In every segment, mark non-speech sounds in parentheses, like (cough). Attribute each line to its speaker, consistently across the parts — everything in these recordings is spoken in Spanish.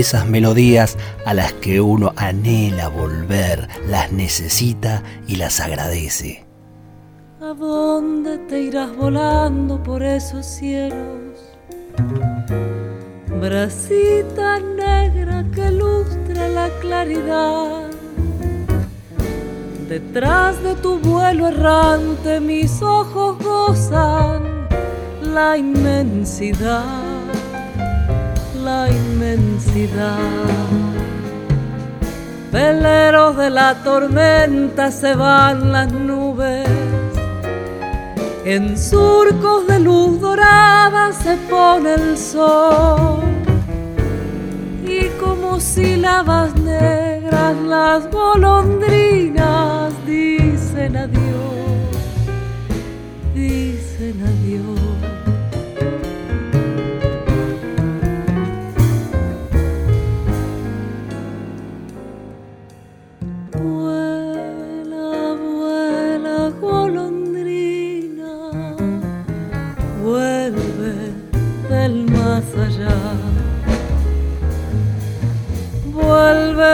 Speaker 1: Esas melodías a las que uno anhela volver, las necesita y las agradece.
Speaker 2: ¿A dónde te irás volando por esos cielos? Bracita negra que lustra la claridad. Detrás de tu vuelo errante mis ojos gozan la inmensidad la inmensidad. Veleros de la tormenta se van las nubes, en surcos de luz dorada se pone el sol. Y como sílabas negras las golondrinas dicen adiós, dicen adiós.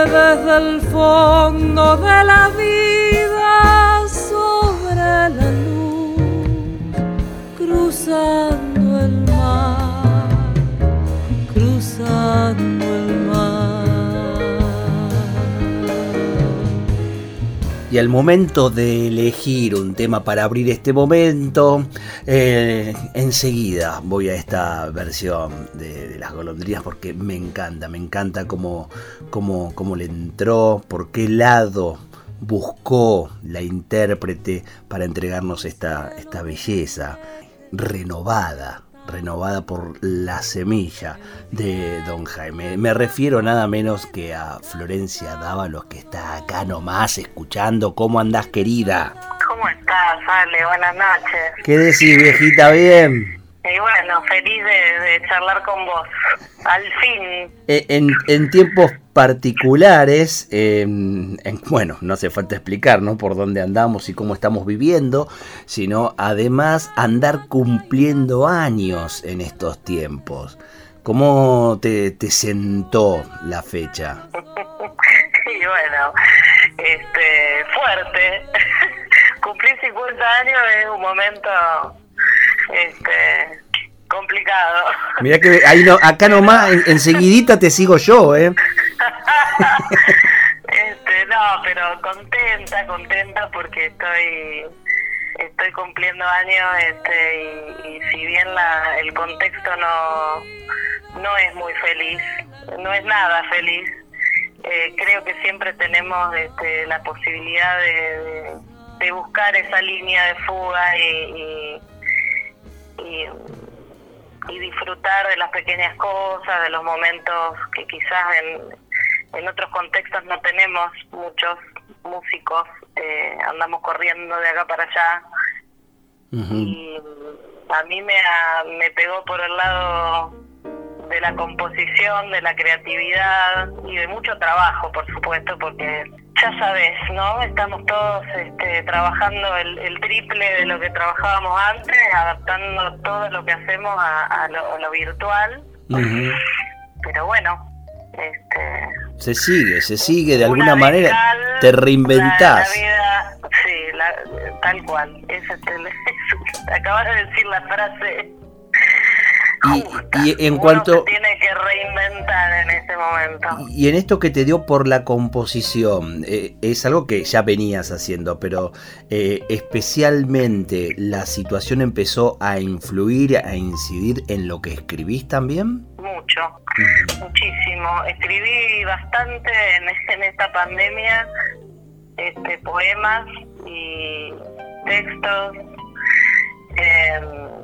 Speaker 2: Desde el fondo de la vida sobre la luz, cruzando
Speaker 1: Y al momento de elegir un tema para abrir este momento, eh, enseguida voy a esta versión de, de, las golondrinas porque me encanta, me encanta cómo, cómo, cómo le entró, por qué lado buscó la intérprete para entregarnos esta, esta belleza renovada, renovada por la semilla de Don Jaime. Me refiero nada menos que a Florencia Dávalos, que está acá nomás escuchando. ¿Cómo andás, querida?
Speaker 3: ¿Cómo estás, Ale? Buenas noches.
Speaker 1: ¿Qué decís, viejita? ¿Bien?
Speaker 3: Y bueno, feliz de, charlar con vos. Al fin.
Speaker 1: Eh, en, en tiempos particulares, en, bueno, no hace falta explicar ¿no? por dónde andamos y cómo estamos viviendo, sino además andar cumpliendo años en estos tiempos. ¿Cómo te, te sentó la fecha? (laughs)
Speaker 3: y bueno, este, fuerte. (laughs) Cumplir 50 años es un momento este, complicado.
Speaker 1: Mira que ahí no, acá nomás (laughs) enseguidita te sigo yo, ¿eh?
Speaker 3: este, no, pero contenta, contenta porque estoy estoy cumpliendo años este y, y si bien la, el contexto no no es muy feliz, no es nada feliz. Eh, creo que siempre tenemos este, la posibilidad de, de, buscar esa línea de fuga y, y, y, disfrutar de las pequeñas cosas, de los momentos que quizás en, en otros contextos no tenemos muchos músicos, eh, andamos corriendo de acá para allá. Y a mí me, me pegó por el lado de la composición, de la creatividad y de mucho trabajo, por supuesto, porque ya sabes, ¿no? Estamos todos este, trabajando el, triple de lo que trabajábamos antes, adaptando todo lo que hacemos a, lo, virtual. Pero bueno, este,
Speaker 1: se sigue, se sigue de alguna manera, te reinventás.
Speaker 3: sí, tal cual. (laughs) acabas de decir la frase
Speaker 1: y, en cuanto
Speaker 3: tiene que reinventar en este momento.
Speaker 1: Y en esto que te dio por la composición, eh, es algo que ya venías haciendo, pero eh, especialmente la situación empezó a influir, a incidir en lo que escribís también.
Speaker 3: Mucho, muchísimo. Escribí bastante (laughs) en, esta pandemia, este, poemas y textos. Eh,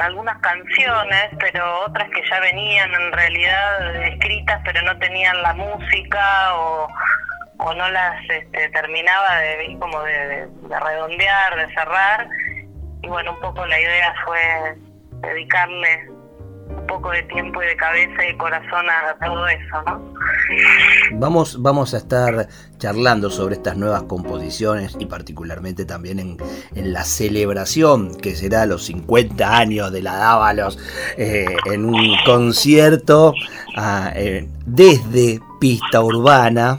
Speaker 3: algunas canciones, pero otras que ya venían en realidad escritas, pero no tenían la música o, o no las este, terminaba de como de, redondear, de cerrar. Y bueno, un poco la idea fue dedicarle un poco de tiempo y de cabeza y corazón a todo eso, ¿no?
Speaker 1: Vamos, vamos a estar charlando sobre estas nuevas composiciones y particularmente también en, la celebración que será los 50 años de la Dávalos eh, en un concierto ah, eh, desde Pista Urbana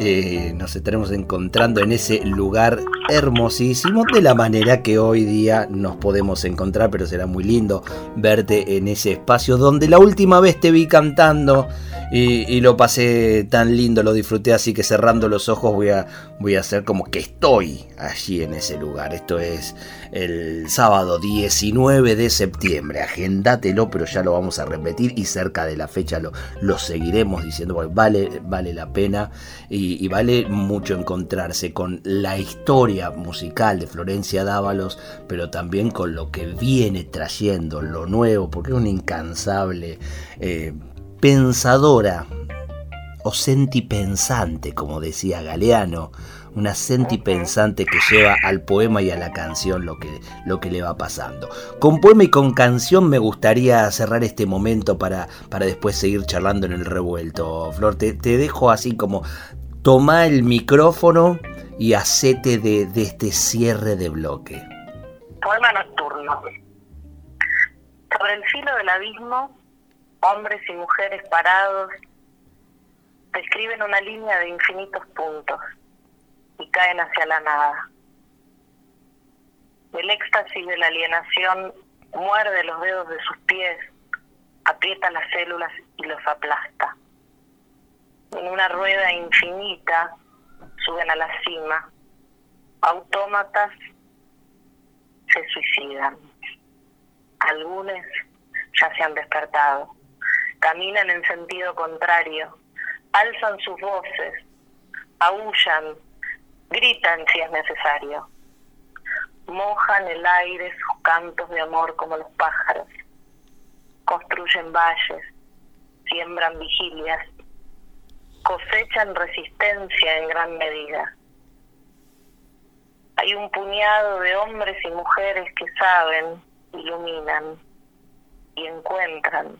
Speaker 1: eh, nos estaremos encontrando en ese lugar hermosísimo de la manera que hoy día nos podemos encontrar, pero será muy lindo verte en ese espacio donde la última vez te vi cantando y, lo pasé tan lindo, lo disfruté, así que cerrando los ojos voy a, voy a hacer como que estoy allí en ese lugar. Esto es el sábado 19 de septiembre, agéndatelo, pero ya lo vamos a repetir y cerca de la fecha lo, lo seguiremos diciendo, porque vale, vale la pena y, y vale mucho encontrarse con la historia musical de Florencia Dávalos, pero también con lo que viene trayendo, lo nuevo, porque es un incansable... Eh, pensadora o sentipensante, como decía Galeano, una sentipensante que lleva al poema y a la canción lo que, lo que le va pasando. Con poema y con canción me gustaría cerrar este momento para, para después seguir charlando en el revuelto. Flor, te, dejo así como toma el micrófono y hacete de, de este cierre de bloque.
Speaker 3: Poema nocturno. Sobre el filo del abismo hombres y mujeres parados, describen una línea de infinitos puntos y caen hacia la nada. El éxtasis de la alienación muerde los dedos de sus pies, aprieta las células y los aplasta. En una rueda infinita suben a la cima. Autómatas se suicidan. Algunos ya se han despertado caminan en sentido contrario, alzan sus voces, aullan, gritan si es necesario, mojan el aire sus cantos de amor como los pájaros, construyen valles, siembran vigilias, cosechan resistencia en gran medida. Hay un puñado de hombres y mujeres que saben, iluminan y encuentran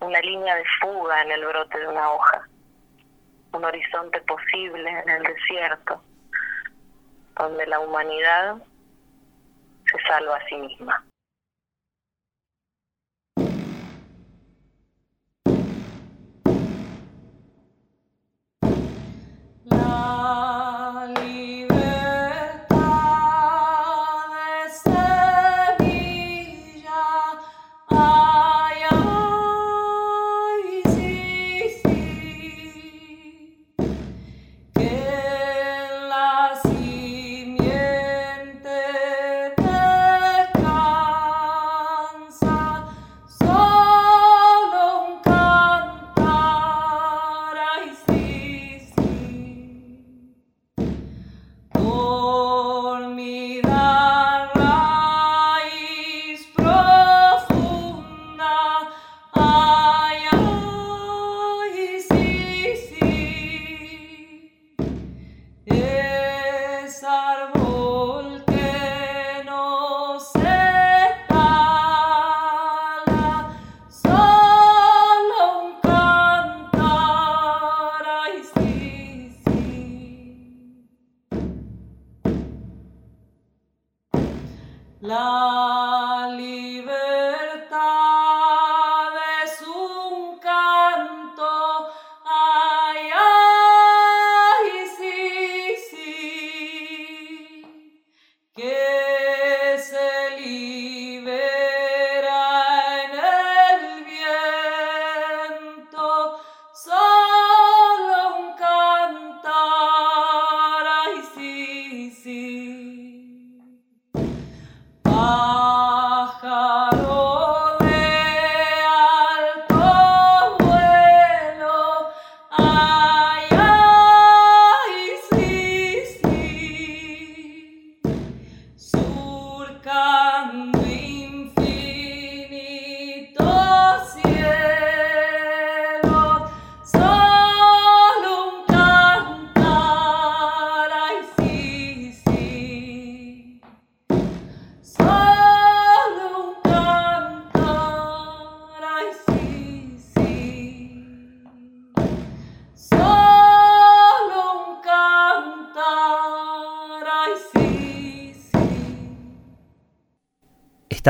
Speaker 3: una línea de fuga en el brote de una hoja, un horizonte posible en el desierto, donde la humanidad se salva a sí misma.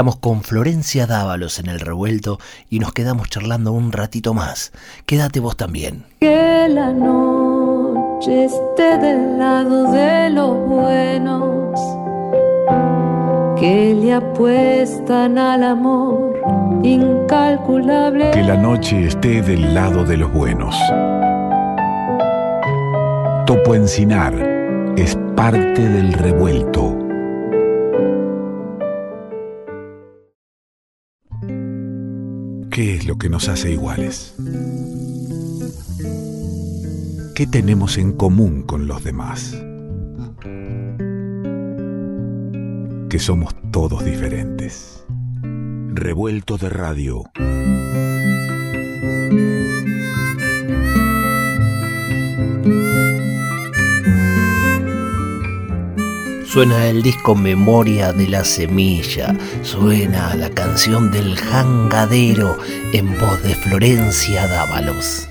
Speaker 1: Estamos con Florencia Dávalos en el revuelto y nos quedamos charlando un ratito más. Quédate vos también.
Speaker 2: Que la noche esté del lado de los buenos, que le apuestan al amor incalculable.
Speaker 4: Que la noche esté del lado de los buenos. Topo Encinar es parte del revuelto. ¿Qué es lo que nos hace iguales? ¿Qué tenemos en común con los demás? Que somos todos diferentes. Revuelto de radio.
Speaker 1: Suena el disco Memoria de la Semilla, suena la canción del jangadero en voz de Florencia Dávalos.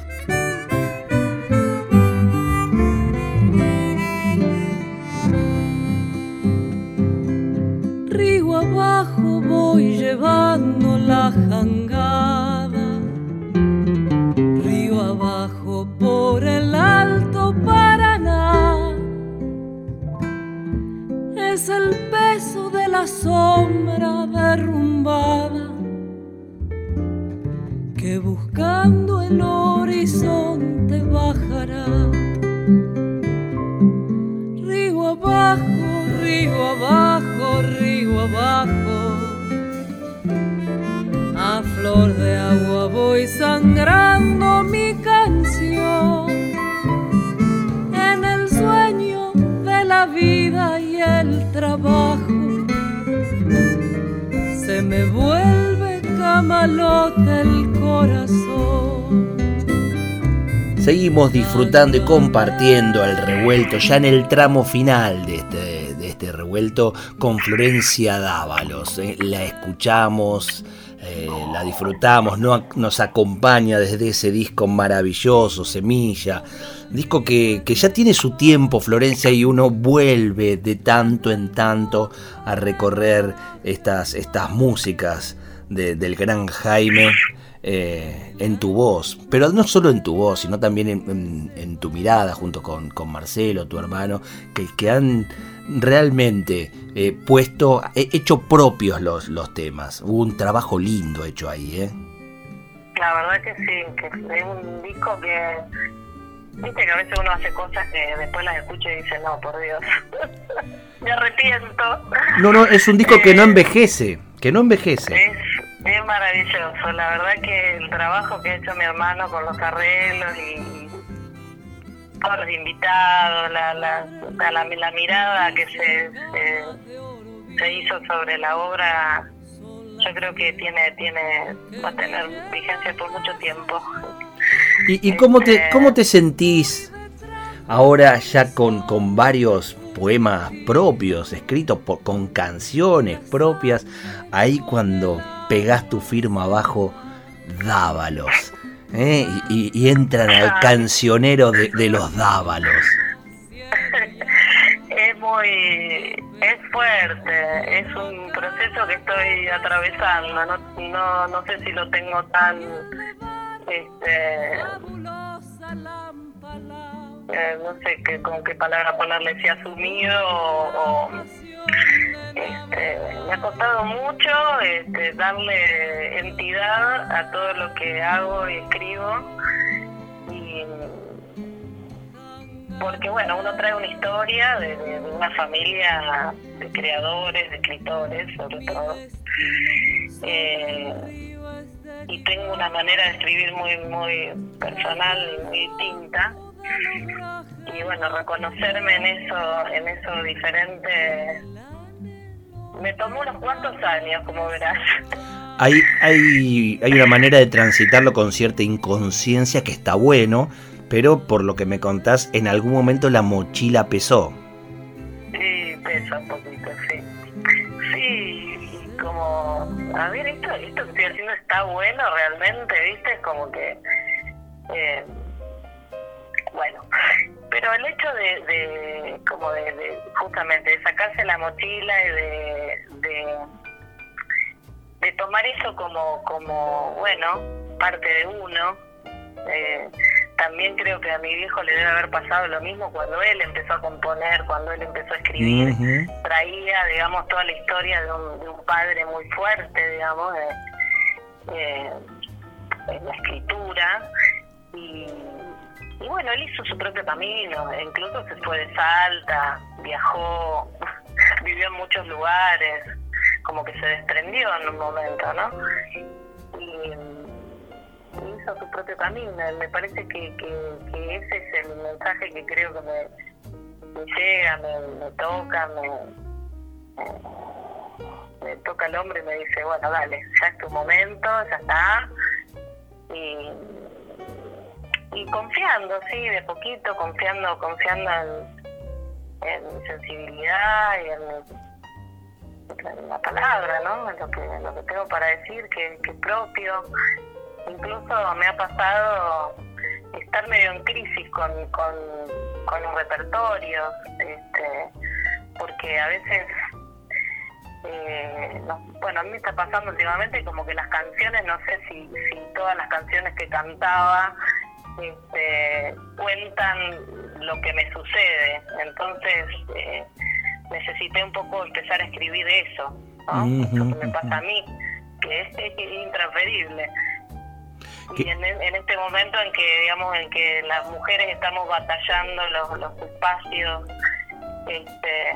Speaker 2: Es el peso de la sombra derrumbada que buscando el horizonte bajará. Río abajo, río abajo, río abajo. A flor de agua voy sangrando Me vuelve camalote el corazón.
Speaker 1: Seguimos disfrutando y compartiendo el revuelto ya en el tramo final de este, de este revuelto con Florencia Dávalos. eh. La escuchamos, eh, la disfrutamos, no- nos acompaña desde ese disco maravilloso, Semilla. Disco que, que ya tiene su tiempo, Florencia, y uno vuelve de tanto en tanto a recorrer estas, estas músicas de- del gran Jaime eh, en tu voz, pero no solo en tu voz, sino también en tu mirada junto con, con Marcelo, tu hermano, que, que han realmente eh, puesto, he- hecho propios los, los temas. Hubo un trabajo lindo hecho ahí, ¿eh?
Speaker 3: La verdad que sí, que es un disco que. Viste que a veces uno hace cosas que después las escucha y dice, no, por Dios. (laughs) Me arrepiento.
Speaker 1: No, no, es un disco que no envejece, que no envejece.
Speaker 3: Es, es maravilloso. La verdad que el trabajo que ha hecho mi hermano con los arreglos y todos los invitados, la, la, la, mirada que se, se, se hizo sobre la obra, yo creo que tiene, tiene, va a tener vigencia por mucho tiempo.
Speaker 1: ¿Y, y cómo, te,
Speaker 3: Este-
Speaker 1: cómo te sentís ahora ya con, con varios poemas propios, escritos por, con canciones propias, ahí cuando pegás tu firma abajo, Dávalos? ¿Eh? Y, y- entran al cancionero de, de los Dávalos. (laughs)
Speaker 3: Es muy, es fuerte, es un proceso que estoy atravesando, no, no, no sé si lo tengo tan, este, eh, no sé qué, con qué palabra ponerle, si asumido o, o, este, me ha costado mucho este, darle entidad a todo lo que hago y escribo y porque bueno, uno trae una historia de, una familia de creadores, de escritores sobre todo. Eh, y tengo una manera de escribir muy muy personal y muy distinta. Y bueno, reconocerme en eso, en eso diferente, me tomó unos cuantos años, como verás.
Speaker 1: Hay, hay, hay una manera de transitarlo con cierta inconsciencia que está bueno, pero por lo que me contás, en algún momento la mochila pesó.
Speaker 3: Sí, pesa un poquito, sí. Sí, y como, a ver, esto, esto que estoy haciendo está bueno realmente, ¿viste? Es como que, eh, bueno, pero el hecho de, de como de, de, justamente, de sacarse la mochila y de, de tomar eso como, como, bueno, parte de uno. Eh, también creo que a mi viejo le debe haber pasado lo mismo cuando él empezó a componer, cuando él empezó a escribir. Traía, digamos, toda la historia de un, de un padre muy fuerte, digamos, en la escritura. Él hizo su propio camino, incluso se fue de Salta, viajó, (laughs) vivió en muchos lugares, como que se desprendió en un momento, ¿no? Y, hizo su propio camino. Me parece que, ese es el mensaje que creo que me, llega, me, toca, me, me, toca el hombre y me dice, bueno, dale, ya es tu momento, ya está. Y, y confiando, sí, de poquito, confiando, confiando en, mi sensibilidad y en, la palabra, ¿no? En lo que, lo que tengo para decir, que, es propio. Incluso me ha pasado estar medio en crisis con, con, con los repertorios, este, porque a veces eh, bueno, a mí está pasando últimamente como que las canciones, no sé si, si todas las canciones que cantaba este, cuentan lo que me sucede. Entonces eh, necesité un poco empezar a escribir eso, ¿no? que me pasa a mí, que es, intransferible. Y en, este momento en que, digamos, en que las mujeres estamos batallando los, los espacios, este,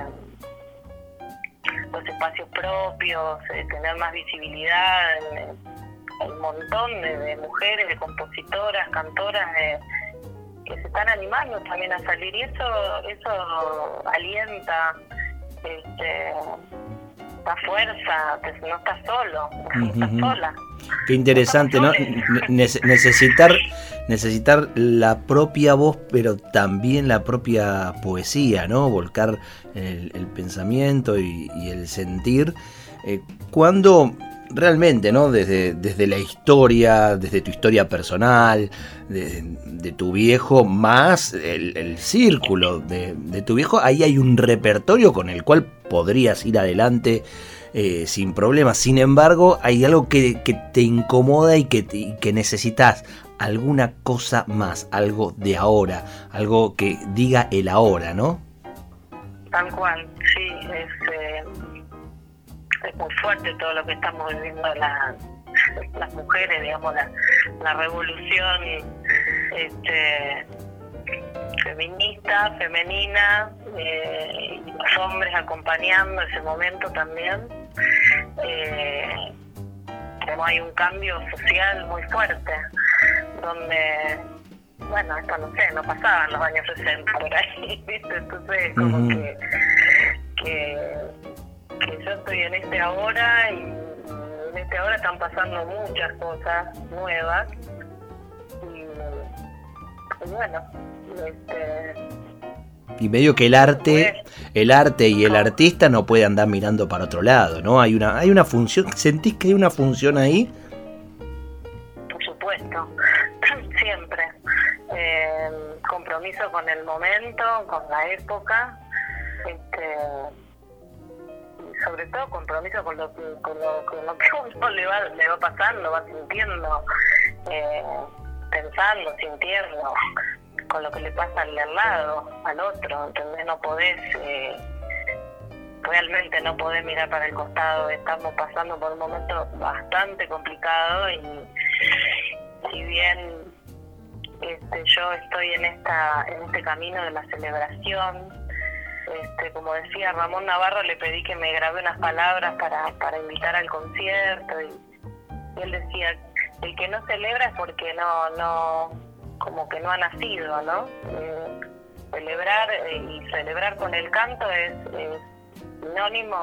Speaker 3: los espacios propios, eh, tener más visibilidad, un montón de, mujeres, de compositoras, cantoras que se están animando también a salir y eso eso alienta este, da fuerza, no estás solo, no estás sola.
Speaker 1: Qué interesante, ¿no? necesitar necesitar la propia voz, pero también la propia poesía, ¿no? Volcar el, pensamiento y, el sentir. Eh, cuando realmente, ¿no? Desde, desde la historia, desde tu historia personal, de, tu viejo, más el, círculo de, tu viejo, ahí hay un repertorio con el cual podrías ir adelante eh, sin problemas. Sin embargo, hay algo que, te incomoda y que, que necesitas alguna cosa más, algo de ahora, algo que diga el ahora, ¿no?
Speaker 3: Tal cual, sí, es es muy fuerte todo lo que estamos viviendo las mujeres, digamos, la, revolución este, feminista, femenina, eh, y los hombres acompañando ese momento también. Eh, hay un cambio social muy fuerte, donde, bueno, esto no sé, no pasaba en los años 60 por ahí, (laughs) Entonces, como que, que que yo estoy en este ahora y en este ahora están pasando muchas cosas nuevas y, bueno, este,
Speaker 1: y medio que el arte, el arte y el artista no puede andar mirando para otro lado, ¿no? Hay una, hay una función, ¿sentís que hay una función ahí?
Speaker 3: Por supuesto, (laughs) siempre. Eh, compromiso con el momento, con la época, este, sobre todo compromiso con lo que, con lo, con lo que (laughs) uno le va, le va pasando, va sintiendo, eh, pensando, sintiendo, con lo que le pasa al lado, al otro, ¿entendés? No podés, eh, realmente no podés mirar para el costado, estamos pasando por un momento bastante complicado y si bien este, yo estoy en esta en este camino de la celebración este, como decía Ramón Navarro, le pedí que me grabe unas palabras para, para invitar al concierto y, él decía, el que no celebra es porque no, no, como que no ha nacido, ¿no? Eh, celebrar eh, y celebrar con el canto es, sinónimo,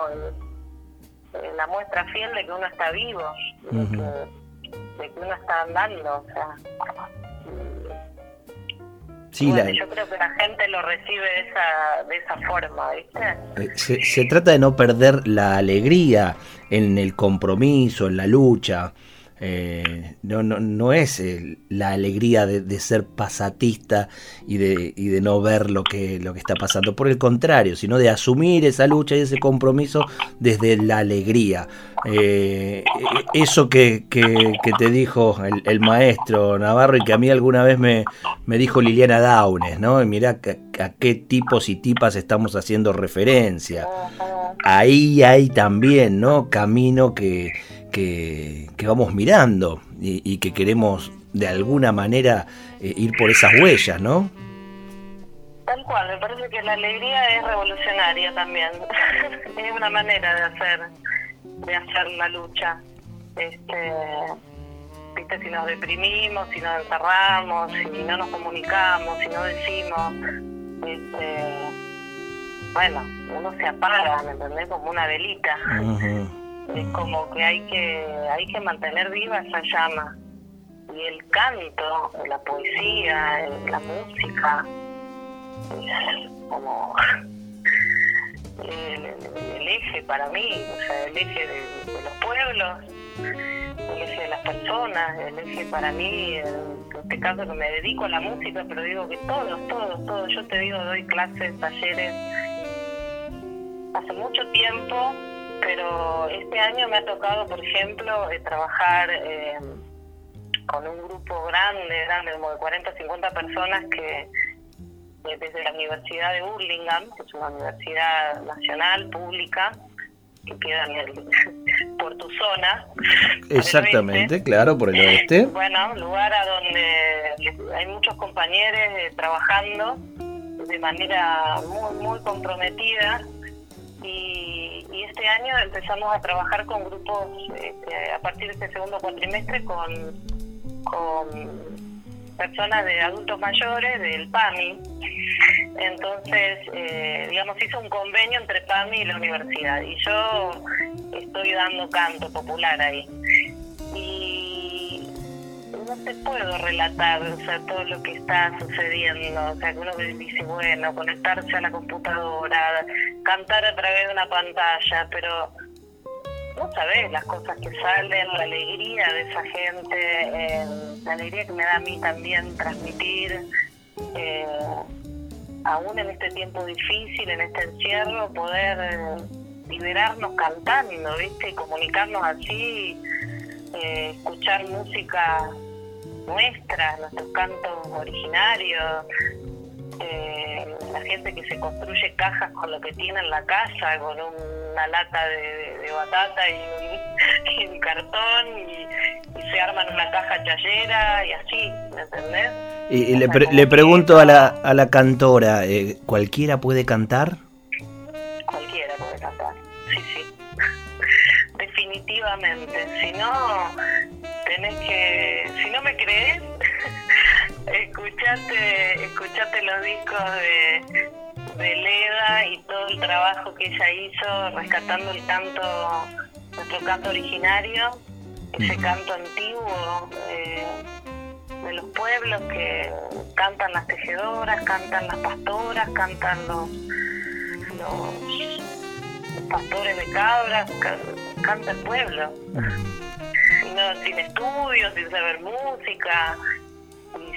Speaker 3: de la muestra fiel de que uno está vivo, de, que, de que uno está andando, o sea yo creo que la gente lo recibe de esa, de esa forma, ¿viste?
Speaker 1: Eh, se, trata de no perder la alegría en el compromiso, en la lucha. eh, no, no, no, es la alegría de, ser pasatista y de, y de no ver lo que, lo que está pasando, por el contrario, sino de asumir esa lucha y ese compromiso desde la alegría. Eh, eso que, que, te dijo el, maestro Navarro y que a mí alguna vez me, me dijo Liliana Daunes, ¿no? Mirá a, qué tipos y tipas estamos haciendo referencia. Ahí hay también, ¿no? Camino que que, vamos mirando y, que queremos de alguna manera eh, ir por esas huellas, ¿no?
Speaker 3: Tal cual, me parece que la alegría es revolucionaria también. (laughs) es una manera de hacer de hacer la lucha. Este, ¿viste? si nos deprimimos, si nos encerramos, si no nos comunicamos, si no decimos, este, bueno, uno se apaga, ¿me entendés? Como una velita es como que hay que hay que mantener viva esa llama y el canto la poesía la música como el, eje para mí o sea el eje de, los pueblos el eje de las personas el eje para mí en este caso que me dedico a la música pero digo que todos todos todos yo te digo doy clases talleres hace mucho tiempo pero este año me ha tocado, por ejemplo, eh, trabajar eh, con un grupo grande, grande, como de 40 50 personas que desde la Universidad de Burlingame, que es una universidad nacional, pública, que queda en el, (laughs) por tu zona.
Speaker 1: Exactamente, claro, por el oeste.
Speaker 3: Bueno, lugar a donde hay muchos compañeros trabajando de manera muy, muy comprometida y, este año empezamos a trabajar con grupos este, a partir de este segundo cuatrimestre con, con personas de adultos mayores del PAMI. Entonces, eh, digamos, hizo un convenio entre PAMI y la universidad y yo estoy dando canto popular ahí. Y no te puedo relatar o sea, todo lo que está sucediendo. O sea, que uno dice, bueno, conectarse a la computadora, cantar a través de una pantalla, pero no sabes las cosas que salen, la alegría de esa gente, eh, la alegría que me da a mí también transmitir. Eh, aún en este tiempo difícil, en este encierro, poder eh, liberarnos cantando, ¿viste? Y comunicarnos así, escuchar música nuestras, nuestros cantos originarios, eh, gente que se construye cajas con lo que tiene en la casa, con una lata de, batata y un, (laughs) cartón y, se arman una caja chayera y así, ¿me entendés?
Speaker 1: Y, le, le, pregunto a la, a la cantora, eh, ¿cualquiera puede cantar?
Speaker 3: Cualquiera puede cantar, sí, sí. (laughs) Definitivamente. Si no, tenés que, si no me crees, escuchate, escuchate los discos de, de Leda y todo el trabajo que ella hizo rescatando el canto, nuestro canto originario, ese canto antiguo eh, de los pueblos que cantan las tejedoras, cantan las pastoras, cantan los, los pastores de cabras, canta el pueblo. No, sin estudios, sin saber música,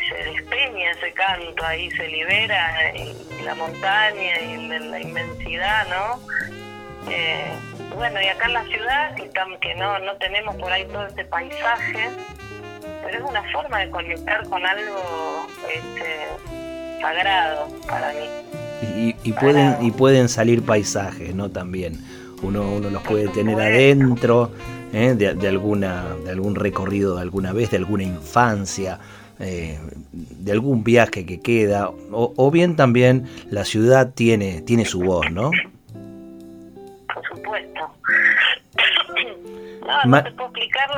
Speaker 3: se despeña ese canto, ahí se libera en la montaña y la inmensidad, ¿no? Eh, bueno, y acá en la ciudad, que, que no, no tenemos por ahí todo este paisaje, pero es una forma de conectar con algo este, sagrado para mí.
Speaker 1: Y, y pueden, y pueden salir paisajes, ¿no? También. Uno, uno los puede tener adentro ¿eh? de, alguna, de algún recorrido de alguna vez, de alguna infancia, eh, de algún viaje que queda, o, bien también la ciudad tiene, tiene su voz, ¿no?
Speaker 3: Por supuesto. (clears throat) No, te puedo explicar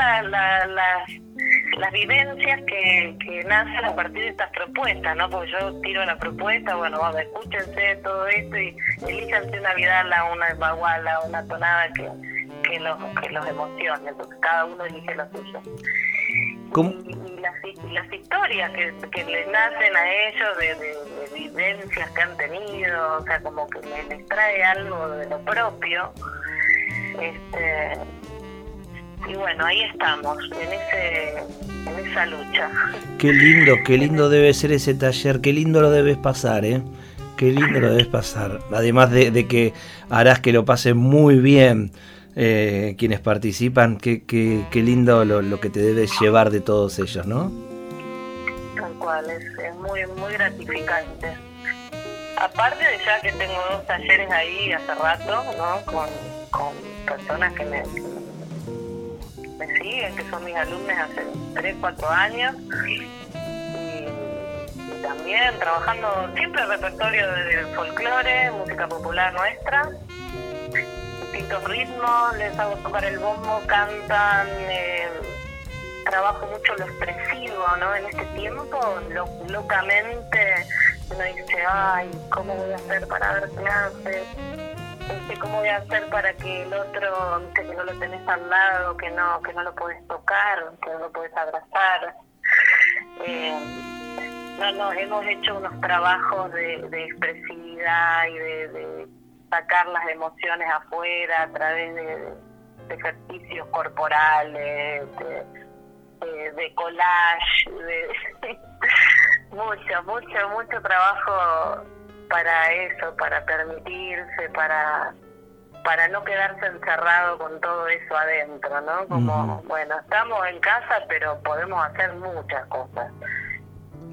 Speaker 3: las vivencias que, que, nacen a partir de estas propuestas, ¿no? Porque yo tiro la propuesta, bueno, vamos, escúchense todo esto y elíjanse una vidala, una baguala, una tonada que, que los, que los emocione, porque cada uno elige lo suyo. Y, las, historias que, que, les nacen a ellos de, vivencias que han tenido, o sea, como que les, trae algo de lo propio, este, y bueno, ahí estamos, en, ese, en esa lucha.
Speaker 1: Qué lindo, qué lindo debe ser ese taller, qué lindo lo debes pasar, ¿eh? Qué lindo lo debes pasar. Además de, que harás que lo pasen muy bien eh, quienes participan, qué, qué, qué lindo lo, lo, que te debes llevar de todos ellos, ¿no?
Speaker 3: Tal cual, es, es muy, muy gratificante. Aparte de ya que tengo dos talleres ahí hace rato, ¿no? Con, con personas que me, me siguen, que son mis alumnos hace 3, 4 años. Y, también trabajando siempre el repertorio de folclore, música popular nuestra, distintos ritmos, les hago tocar el bombo, cantan, eh, trabajo mucho lo expresivo, ¿no? En este tiempo, locamente, uno dice, ay, ¿cómo voy a hacer para dar clases? Este, ¿Cómo voy a hacer para que el otro, que no lo tenés al lado, que no que no lo puedes tocar, que no lo puedes abrazar? Eh, no, no, hemos hecho unos trabajos de, expresividad y de, sacar las emociones afuera a través de, ejercicios corporales, de, collage, de (laughs) mucho, mucho, mucho trabajo para eso, para permitirse, para para no quedarse encerrado con todo eso adentro, ¿no? Como, bueno, estamos en casa, pero podemos hacer muchas cosas.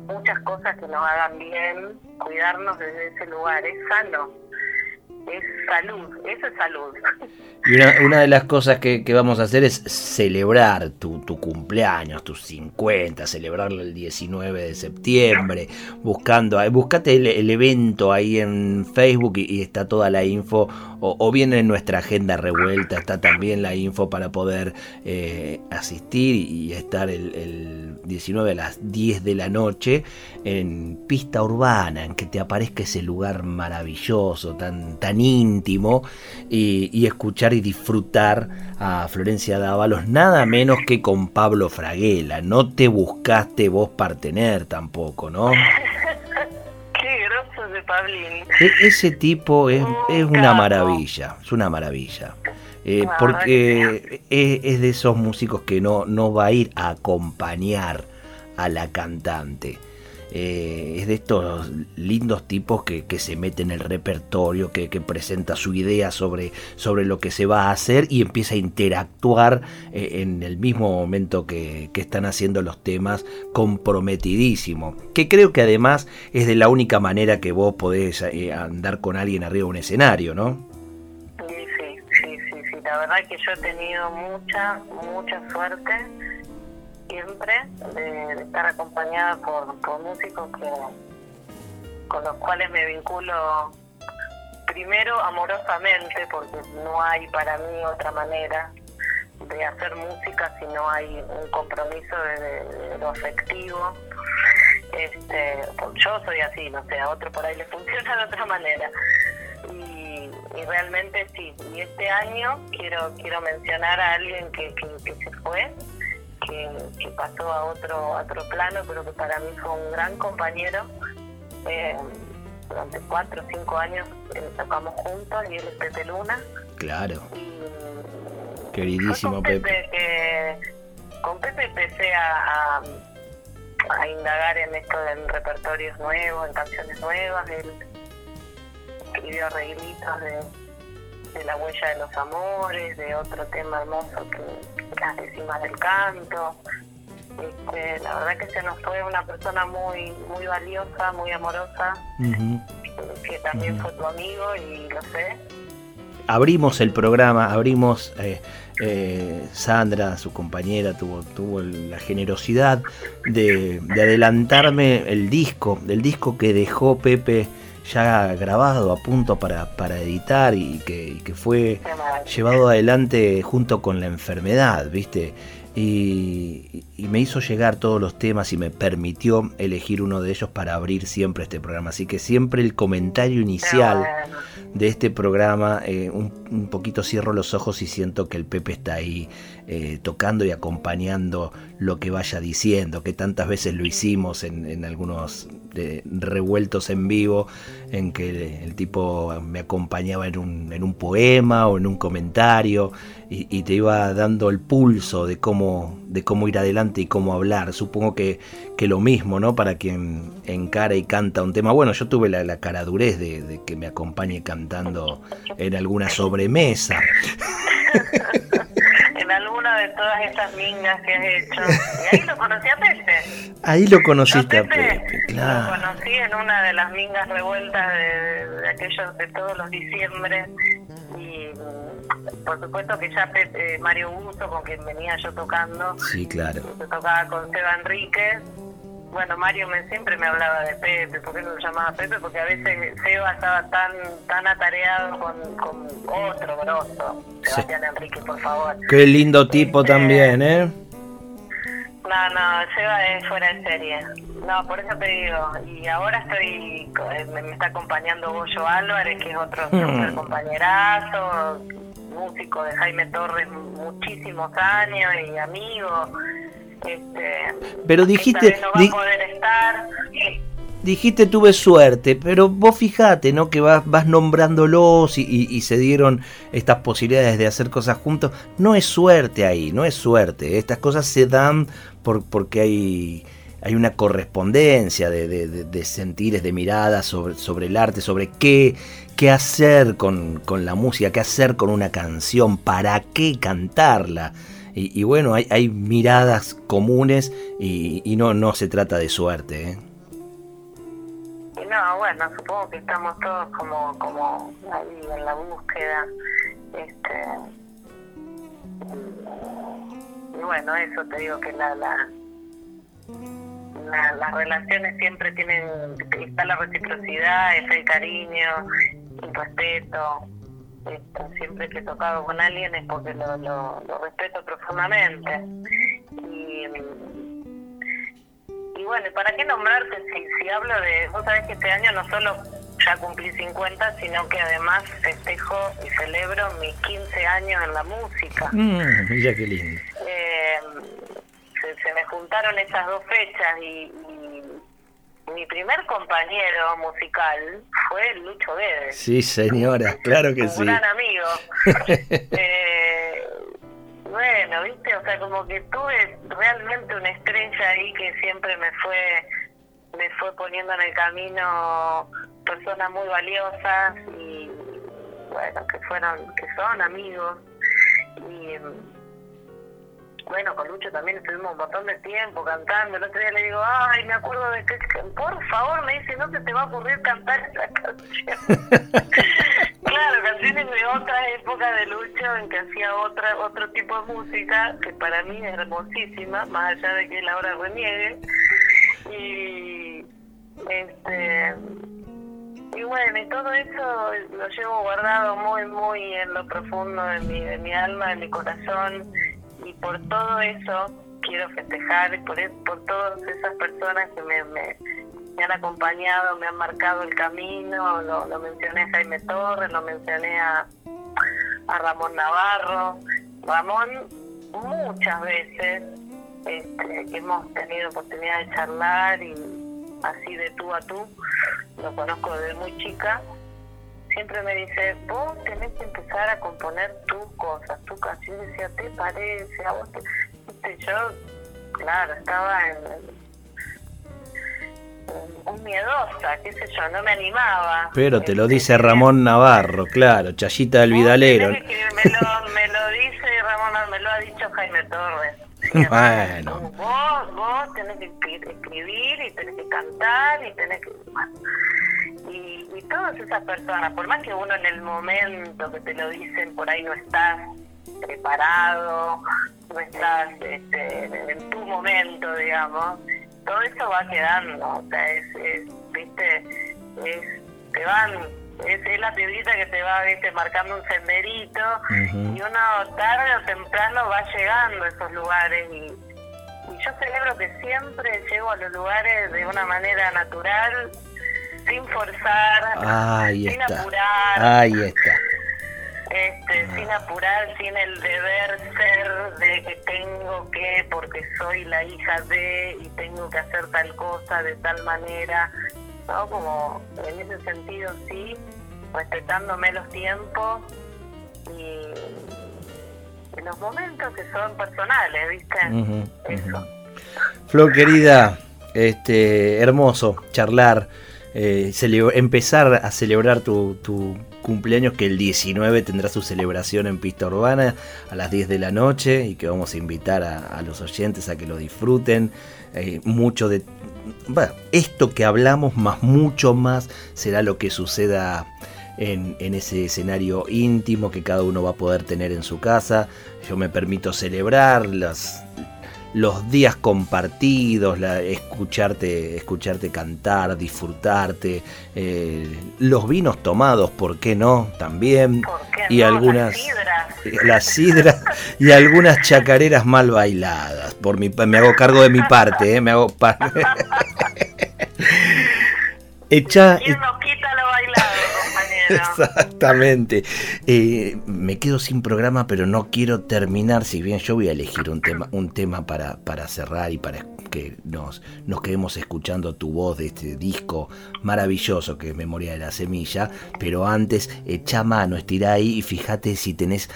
Speaker 3: Muchas cosas que nos hagan bien, cuidarnos desde ese lugar, es sano es salud, eso es salud.
Speaker 1: Y una, de las cosas que, vamos a hacer es celebrar tu, cumpleaños, tus 50, celebrarlo el 19 de septiembre, buscando, buscate el, evento ahí en Facebook y, está toda la info, o, bien en nuestra agenda revuelta está también la info para poder eh, asistir y estar el, el 19 a las 10 de la noche en pista urbana, en que te aparezca ese lugar maravilloso, tan, tan íntimo, y, escuchar y disfrutar a Florencia Dávalos, nada menos que con Pablo Fraguela. No te buscaste vos partener tampoco, ¿no? (laughs)
Speaker 3: Qué grosso de Pablín.
Speaker 1: E, ese tipo es, es una maravilla, es una maravilla. Eh, porque es, de esos músicos que no, no va a ir a acompañar a la cantante. Eh, es de estos lindos tipos que, se meten en el repertorio, que, presenta su idea sobre, sobre, lo que se va a hacer y empieza a interactuar eh, en el mismo momento que, están haciendo los temas, comprometidísimo. Que creo que además es de la única manera que vos podés andar con alguien arriba de un escenario, ¿no?
Speaker 3: la verdad que yo he tenido mucha, mucha suerte siempre de, estar acompañada por, músicos que con los cuales me vinculo primero amorosamente, porque no hay para mí otra manera de hacer música si no hay un compromiso de, lo afectivo. Este, yo soy así, no sé, a otro por ahí le (laughs) funciona de otra manera. Y y realmente sí. Y este año quiero quiero mencionar a alguien que, que, se fue, que, que, pasó a otro otro plano, pero que para mí fue un gran compañero. Eh, durante cuatro o cinco años eh, tocamos juntos y él es Pepe Luna.
Speaker 1: Claro. Queridísimo
Speaker 3: con Pepe. con Pepe empecé a, a, indagar en esto de repertorios nuevos, en canciones nuevas. Él, escribió arreglitos de, de La huella de los amores, de otro tema hermoso que, Las décimas del canto. Este, la verdad que se nos fue una persona muy muy valiosa, muy amorosa, que también fue tu amigo y lo sé.
Speaker 1: Abrimos el programa, abrimos, eh, eh, Sandra, su compañera, tuvo, tuvo la generosidad de, de adelantarme el disco, del disco que dejó Pepe ya grabado a punto para, para editar y que, fue llevado adelante junto con la enfermedad, ¿viste? Y, y, me hizo llegar todos los temas y me permitió elegir uno de ellos para abrir siempre este programa. Así que siempre el comentario inicial de este programa, eh, un, poquito cierro los ojos y siento que el Pepe está ahí eh, tocando y acompañando lo que vaya diciendo, que tantas veces lo hicimos en, algunos revueltos en vivo, en que el tipo me acompañaba en un, en un poema o en un comentario y, te iba dando el pulso de cómo, de cómo ir adelante y cómo hablar. Supongo que, que lo mismo, ¿no? Para quien encara y canta un tema. Bueno, yo tuve la, la caradurez de, de que me acompañe cantando en alguna sobremesa. (laughs)
Speaker 3: en alguna de todas estas mingas que has hecho. Y ahí lo conocí a Pepe.
Speaker 1: Ahí lo conociste a Pepe,
Speaker 3: claro. Lo conocí en una de las mingas revueltas de, de aquellos de todos los diciembre. Y por supuesto que ya Pepe, Mario Gusto, con quien venía yo tocando.
Speaker 1: Sí, claro.
Speaker 3: Yo tocaba con Seba Enríquez bueno, Mario me, siempre me hablaba de Pepe, ¿por qué no lo llamaba Pepe? Porque a veces Seba estaba tan tan atareado con, con otro grosso, Sebastián Enrique, por favor.
Speaker 1: Qué lindo tipo este, también, ¿eh?
Speaker 3: No, no, Seba es fuera de serie. No, por eso te digo. Y ahora estoy, eh, me, está acompañando Goyo Álvarez, que es otro mm. compañerazo, músico de Jaime Torres muchísimos años y amigo. Este,
Speaker 1: pero dijiste... Dijiste tuve suerte, pero vos fijate, ¿no? Que vas, vas nombrándolos y, se dieron estas posibilidades de hacer cosas juntos. No es suerte ahí, no es suerte. Estas cosas se dan por, porque hay, hay una correspondencia de, de, sentires, de miradas sobre, sobre el arte, sobre qué, qué hacer con, con la música, qué hacer con una canción, para qué cantarla. Y, bueno, hay, hay, miradas comunes y, no, no se trata de suerte. ¿eh?
Speaker 3: No, bueno, supongo que estamos todos como, como ahí en la búsqueda. Este, y bueno, eso te digo que la, la, las relaciones siempre tienen, está la reciprocidad, está el cariño, el respeto siempre que he tocado con alguien es porque lo, lo, respeto profundamente. Y, y bueno, ¿para qué nombrarte si, si hablo de... Vos sabés que este año no solo ya cumplí 50, sino que además festejo y celebro mis 15 años en la música.
Speaker 1: Mm, mira qué lindo.
Speaker 3: Eh, se, me juntaron esas dos fechas y mi primer compañero musical fue Lucho Guedes.
Speaker 1: Sí, señora, claro que sí.
Speaker 3: Un gran amigo. (laughs) eh, bueno, viste, o sea, como que tuve realmente una estrella ahí que siempre me fue me fue poniendo en el camino personas muy valiosas y bueno, que fueron que son amigos y bueno, con Lucho también estuvimos un montón de tiempo cantando. El otro día le digo, ay, me acuerdo de que, por favor, me dice, no se te va a ocurrir cantar esa canción. (laughs) claro, canciones de otra época de Lucho en que hacía otra otro tipo de música que para mí es hermosísima, más allá de que él ahora reniegue. Y este y bueno, y todo eso lo llevo guardado muy, muy en lo profundo de mi, de mi alma, de mi corazón por todo eso quiero festejar por, e, por todas esas personas que me, han acompañado, me han marcado el camino, lo, mencioné a Jaime Torres, lo mencioné a, a Ramón Navarro. Ramón muchas veces este, hemos tenido oportunidad de charlar y así de tú a tú, lo conozco desde muy chica siempre me dice, vos tenés que empezar a componer tus cosas, tu canción. decía, ¿te parece? A vos te... Yo, claro, estaba en, un miedosa, qué sé yo, no me animaba.
Speaker 1: Pero te lo dice Ramón Navarro, claro, Chayita del Vidalero.
Speaker 3: me, lo, me lo dice Ramón, me lo ha dicho Jaime Torres. (laughs)
Speaker 1: Bueno.
Speaker 3: Vos, vos tenés que escribir y tenés que cantar y tenés que todas esas personas, por más que uno en el momento que te lo dicen por ahí no estás preparado, no estás este, en tu momento, digamos, todo eso va quedando, o sea, es, viste, es, te van, es, la piedrita que te va, viste, marcando un senderito, y uno tarde o temprano va llegando a esos lugares y Y yo celebro que siempre llego a los lugares de una manera natural, sin forzar, sin apurar.
Speaker 1: Ahí está.
Speaker 3: Este, sin apurar, sin el deber ser de que tengo que, porque soy la hija de y tengo que hacer tal cosa de tal manera, ¿no? Como en ese sentido sí, respetándome los tiempos y, los momentos que son personales, ¿viste? Eso.
Speaker 1: Flor querida, este, hermoso charlar, eh, empezar a celebrar tu, cumpleaños que el 19 tendrá su celebración en pista urbana a las 10 de la noche y que vamos a invitar a, los oyentes a que lo disfruten. Eh, mucho de... Esto que hablamos más mucho más será lo que suceda en, en, ese escenario íntimo que cada uno va a poder tener en su casa. Yo me permito celebrar las, los días compartidos, la, escucharte, escucharte cantar, disfrutarte, eh, los vinos tomados, ¿por qué no? También. y algunas las sidras y algunas chacareras mal bailadas. Por mi, me hago cargo de mi parte, ¿eh? me hago parte. (laughs)
Speaker 3: Echa,
Speaker 1: Exactamente. Eh, me quedo sin programa, pero no quiero terminar. Si bien yo voy a elegir un tema, un tema para, para cerrar y para que nos, nos quedemos escuchando tu voz de este disco maravilloso que es Memoria de la Semilla. Pero antes, echa mano, estira ahí y fíjate si tenés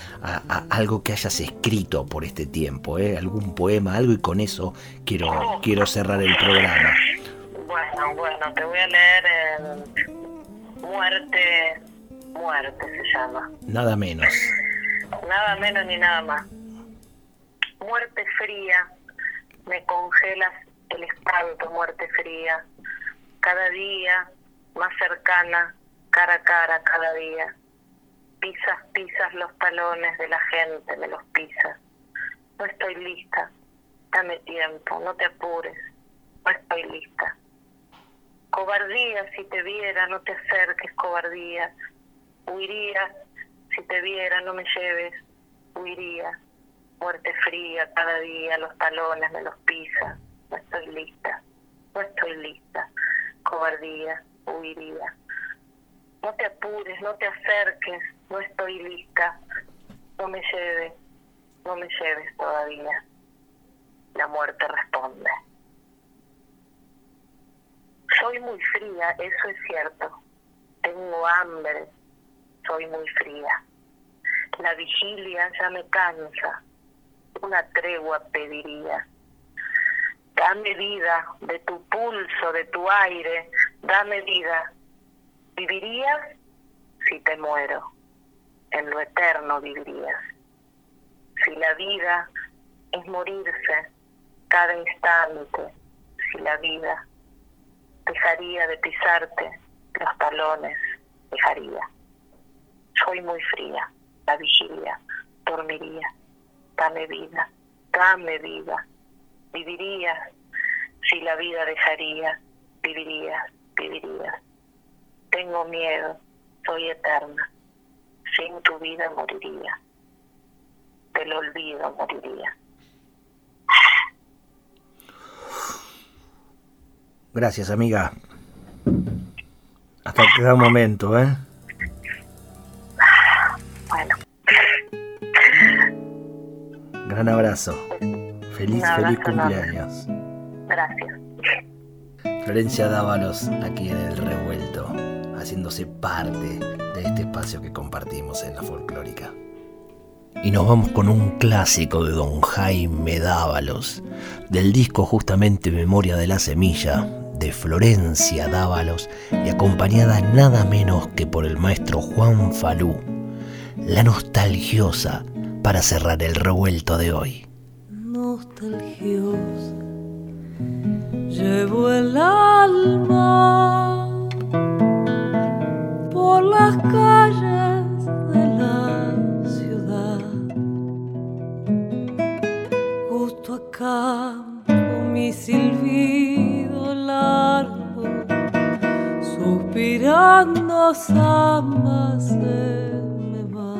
Speaker 1: algo que hayas escrito por este tiempo, ¿eh? algún poema, algo, y con eso quiero, quiero cerrar el programa.
Speaker 3: Bueno, bueno, te voy a leer Muerte, Muerte se llama.
Speaker 1: Nada menos.
Speaker 3: Nada menos ni nada más. Muerte fría, me congelas el espanto, muerte fría. Cada día más cercana, cara a cara, cada día. Pisas, pisas los talones de la gente, me los pisas. No estoy lista, dame tiempo, no te apures, no estoy lista Cobardía si te viera, no te acerques, cobardía. Huiría si te viera, no me lleves, huiría. Muerte fría cada día, los talones me los pisa. No estoy lista, no estoy lista. Cobardía, huiría. No te apures, no te acerques, no estoy lista. No me lleves, no me lleves todavía. La muerte responde. Soy muy fría, eso es cierto. Tengo hambre, soy muy fría. La vigilia ya me cansa, una tregua pediría. Dame vida de tu pulso, de tu aire, dame vida. ¿Vivirías? Si te muero, en lo eterno vivirías. Si la vida es morirse cada instante, si la vida dejaría de pisarte los talones, dejaría. Soy muy fría, la vigilia, dormiría. Dame vida, dame vida. Vivirías si la vida dejaría, vivirías, vivirías. Tengo miedo, soy eterna. Sin tu vida moriría. Del olvido moriría.
Speaker 1: Gracias, amiga. Hasta cada momento, ¿eh?
Speaker 3: Bueno.
Speaker 1: Gran abrazo. Feliz, feliz cumpleaños.
Speaker 3: Gracias.
Speaker 1: Florencia Dávalos aquí en el revuelto, haciéndose parte de este espacio que compartimos en la folclórica. Y nos vamos con un clásico de don Jaime Dávalos, del disco justamente Memoria de la Semilla, de Florencia Dávalos y acompañada nada menos que por el maestro Juan Falú, la nostalgiosa para cerrar el revuelto de hoy.
Speaker 2: Nostalgiosa, llevo el alma por las calles de la ciudad, justo acá con mi silbido cuando samba se me va.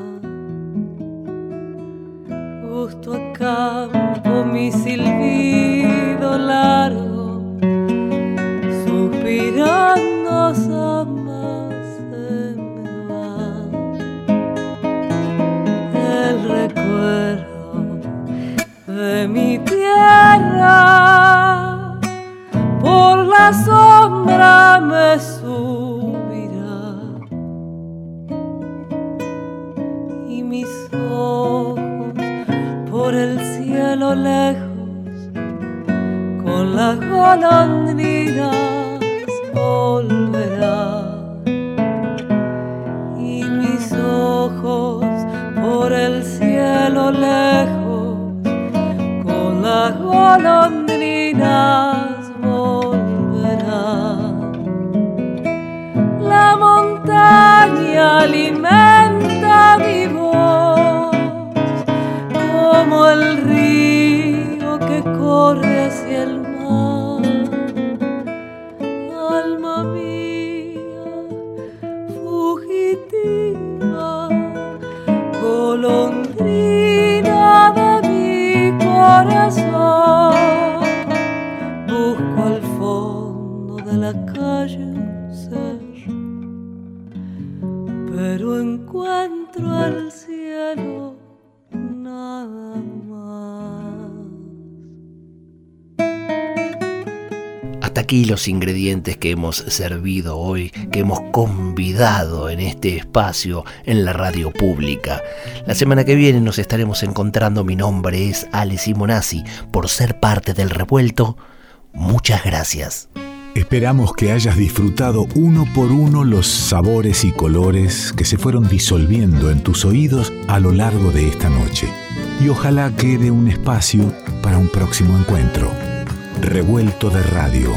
Speaker 2: Gusto a campo, mi silbido largo, suspirando samba se me va. El recuerdo de mi tierra por la sombra me golondrinas volverán. Y mis ojos por el cielo lejos con las golondrinas volverán. La montaña alimenta mi voz como el río que corre hacia el alma
Speaker 1: aquí los ingredientes que hemos servido hoy, que hemos convidado en este espacio en la radio pública. La semana que viene nos estaremos encontrando. Mi nombre es Ale Simonazzi. Por ser parte del revuelto, muchas gracias.
Speaker 4: Esperamos que hayas disfrutado uno por uno los sabores y colores que se fueron disolviendo en tus oídos a lo largo de esta noche. Y ojalá quede un espacio para un próximo encuentro. Revuelto de radio.